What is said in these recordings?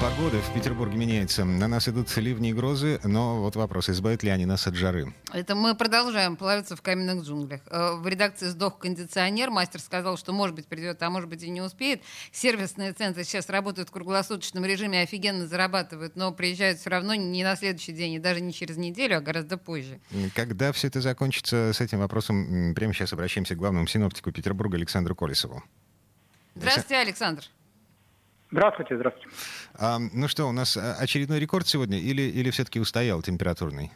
Погода в Петербурге меняется. На нас идут ливни и грозы, но вот вопрос, избавят ли они нас от жары? Это мы продолжаем плавиться в каменных джунглях. Э, в редакции сдох кондиционер. Мастер сказал, что может быть придет, а может быть и не успеет. Сервисные центры сейчас работают в круглосуточном режиме, офигенно зарабатывают, но приезжают все равно не на следующий день и даже не через неделю, а гораздо позже. Когда все это закончится, с этим вопросом прямо сейчас обращаемся к главному синоптику Петербурга Александру Колесову. Здравствуйте, Александр. Здравствуйте, здравствуйте. А, ну что, у нас а, очередной рекорд сегодня или, или все-таки устоял температурный?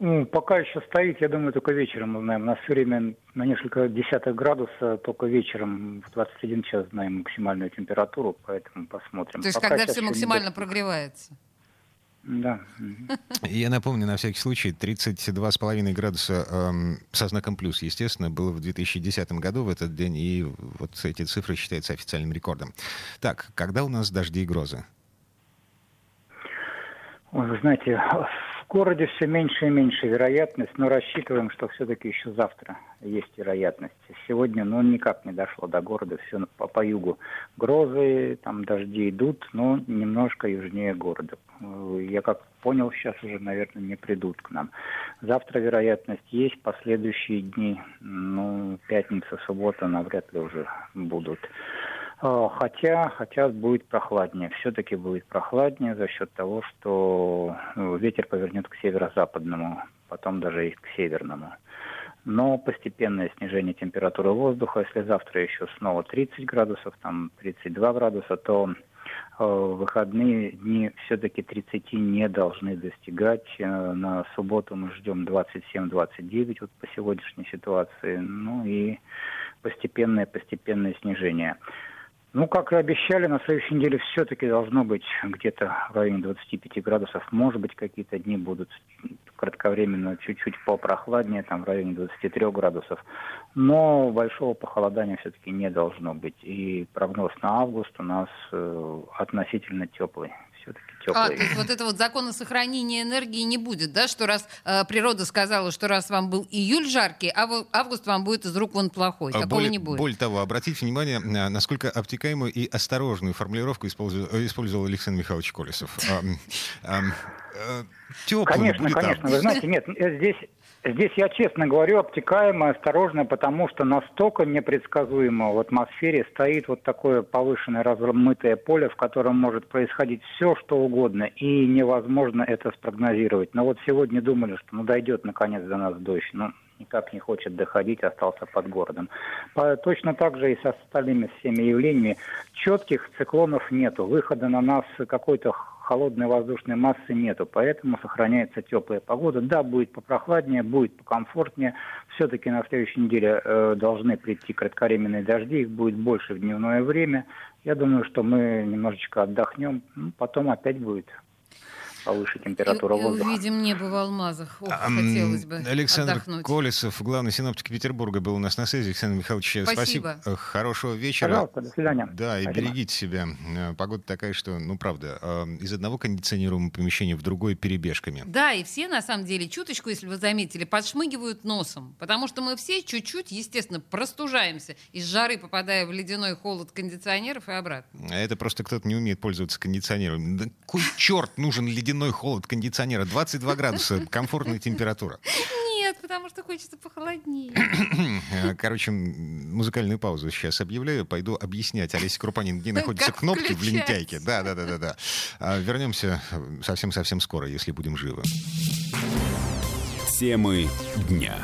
Ну, пока еще стоит, я думаю, только вечером узнаем. У нас все время на несколько десятых градусов, только вечером в 21 час знаем максимальную температуру, поэтому посмотрим. То есть пока когда все максимально не... прогревается? Да. Я напомню, на всякий случай, 32,5 градуса эм, со знаком плюс, естественно, было в 2010 году в этот день, и вот эти цифры считаются официальным рекордом. Так, когда у нас дожди и грозы? Вы знаете, в городе все меньше и меньше вероятность, но рассчитываем, что все-таки еще завтра есть вероятность. Сегодня, ну, никак не дошло до города, все по, по югу. Грозы, там дожди идут, но немножко южнее города. Я как понял, сейчас уже, наверное, не придут к нам. Завтра вероятность есть, последующие дни, ну, пятница, суббота навряд ли уже будут. А, хотя, хотя будет прохладнее. Все-таки будет прохладнее за счет того, что ну, ветер повернет к северо-западному, потом даже и к северному. Но постепенное снижение температуры воздуха, если завтра еще снова 30 градусов, там 32 градуса, то э, выходные дни все-таки 30 не должны достигать. Э, на субботу мы ждем 27-29 вот по сегодняшней ситуации. Ну и постепенное-постепенное снижение. Ну, как и обещали, на следующей неделе все-таки должно быть где-то в районе 25 градусов. Может быть, какие-то дни будут кратковременно чуть-чуть попрохладнее, там в районе 23 градусов. Но большого похолодания все-таки не должно быть. И прогноз на август у нас э, относительно теплый все-таки теплый. А, то есть вот это вот закона сохранения энергии не будет, да, что раз э, природа сказала, что раз вам был июль жаркий, а август вам будет из рук вон плохой. А Такого более, не будет. Более того, обратите внимание, насколько обтекаемую и осторожную формулировку использовал, использовал Александр Михайлович Колесов. Э, Теплый конечно, конечно. Вы знаете, нет, э, здесь Здесь я честно говорю, обтекаемо, осторожно, потому что настолько непредсказуемо в атмосфере стоит вот такое повышенное размытое поле, в котором может происходить все, что угодно, и невозможно это спрогнозировать. Но вот сегодня думали, что ну дойдет наконец до нас дождь, но никак не хочет доходить, остался под городом. Точно так же и со остальными всеми явлениями. Четких циклонов нету, выхода на нас какой-то холодной воздушной массы нету, поэтому сохраняется теплая погода. Да, будет попрохладнее, будет покомфортнее. Все-таки на следующей неделе э, должны прийти кратковременные дожди, их будет больше в дневное время. Я думаю, что мы немножечко отдохнем, ну, потом опять будет повыше температура и, воздуха. увидим небо в алмазах. Ох, а, хотелось бы Александр отдохнуть. Колесов, главный синоптик Петербурга, был у нас на связи. Александр Михайлович, спасибо. спасибо. Хорошего вечера. Пожалуйста, до свидания. Да, и спасибо. берегите себя. Э, погода такая, что, ну, правда, э, из одного кондиционируемого помещения в другое перебежками. Да, и все, на самом деле, чуточку, если вы заметили, подшмыгивают носом. Потому что мы все чуть-чуть, естественно, простужаемся из жары, попадая в ледяной холод кондиционеров и обратно. А это просто кто-то не умеет пользоваться кондиционером. Да кой черт нужен ледяной холод кондиционера? 22 градуса, комфортная температура. Нет, потому что хочется похолоднее. Короче, музыкальную паузу сейчас объявляю. Пойду объяснять Олесе Крупанин, где находятся кнопки в лентяйке. Да, да, да, да, да. А вернемся совсем-совсем скоро, если будем живы. Темы дня.